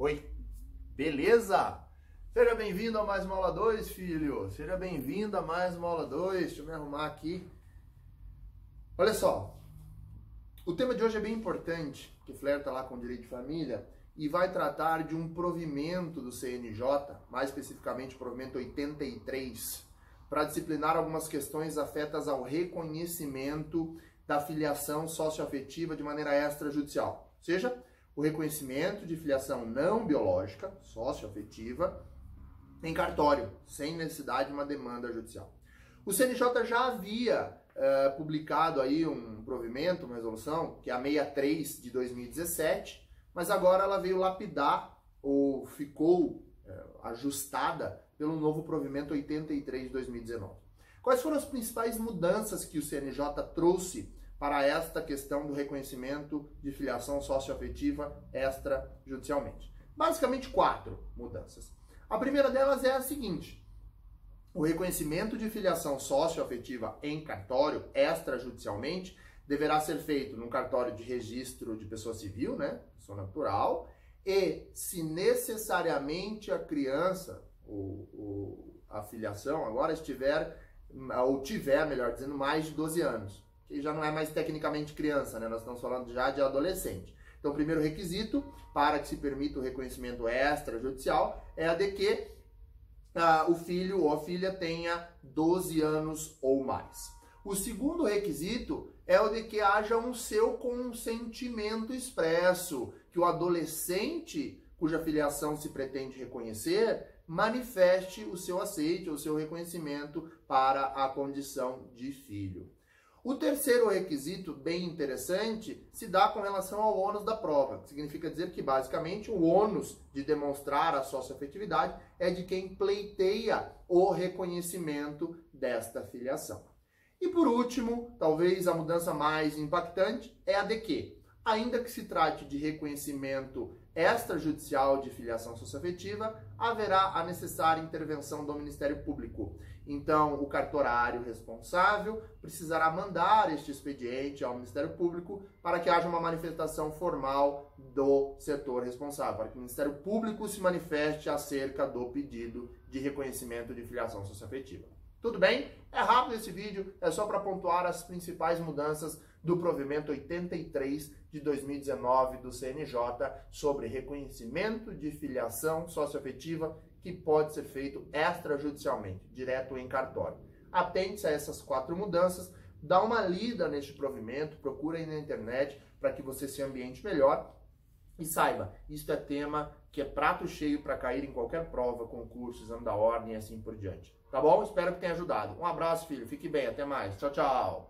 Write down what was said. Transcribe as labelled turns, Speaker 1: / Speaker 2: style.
Speaker 1: Oi, beleza? Seja bem-vindo a mais uma aula 2, filho. Seja bem-vindo a mais uma aula 2. Deixa eu me arrumar aqui. Olha só, o tema de hoje é bem importante, que flerta lá com o direito de família e vai tratar de um provimento do CNJ, mais especificamente o provimento 83, para disciplinar algumas questões afetas ao reconhecimento da filiação socioafetiva de maneira extrajudicial. Ou seja, o reconhecimento de filiação não biológica, socioafetiva, em cartório, sem necessidade de uma demanda judicial. O CNJ já havia uh, publicado aí um provimento, uma resolução, que é a 63 de 2017, mas agora ela veio lapidar ou ficou uh, ajustada pelo novo provimento 83 de 2019. Quais foram as principais mudanças que o CNJ trouxe para esta questão do reconhecimento de filiação socioafetiva extrajudicialmente. Basicamente, quatro mudanças. A primeira delas é a seguinte: o reconhecimento de filiação socioafetiva em cartório extrajudicialmente deverá ser feito no cartório de registro de pessoa civil, né, pessoa natural, e se necessariamente a criança ou, ou a filiação agora estiver ou tiver, melhor dizendo, mais de 12 anos que já não é mais tecnicamente criança, né? Nós estamos falando já de adolescente. Então, o primeiro requisito para que se permita o reconhecimento extrajudicial é a de que uh, o filho ou a filha tenha 12 anos ou mais. O segundo requisito é o de que haja um seu consentimento expresso, que o adolescente cuja filiação se pretende reconhecer manifeste o seu aceite, o seu reconhecimento para a condição de filho. O terceiro requisito, bem interessante, se dá com relação ao ônus da prova, que significa dizer que, basicamente, o ônus de demonstrar a socioafetividade é de quem pleiteia o reconhecimento desta filiação. E por último, talvez a mudança mais impactante é a de que, ainda que se trate de reconhecimento extrajudicial de filiação socioafetiva, haverá a necessária intervenção do Ministério Público. Então, o cartorário responsável precisará mandar este expediente ao Ministério Público para que haja uma manifestação formal do setor responsável, para que o Ministério Público se manifeste acerca do pedido de reconhecimento de filiação socioafetiva. Tudo bem? É rápido esse vídeo, é só para pontuar as principais mudanças do provimento 83 de 2019 do CNJ sobre reconhecimento de filiação socioafetiva que pode ser feito extrajudicialmente, direto em cartório. Atente-se a essas quatro mudanças, dá uma lida neste provimento, procura aí na internet para que você se ambiente melhor e saiba, isto é tema que é prato cheio para cair em qualquer prova, concurso, exame da ordem e assim por diante. Tá bom? Espero que tenha ajudado. Um abraço, filho. Fique bem. Até mais. Tchau, tchau.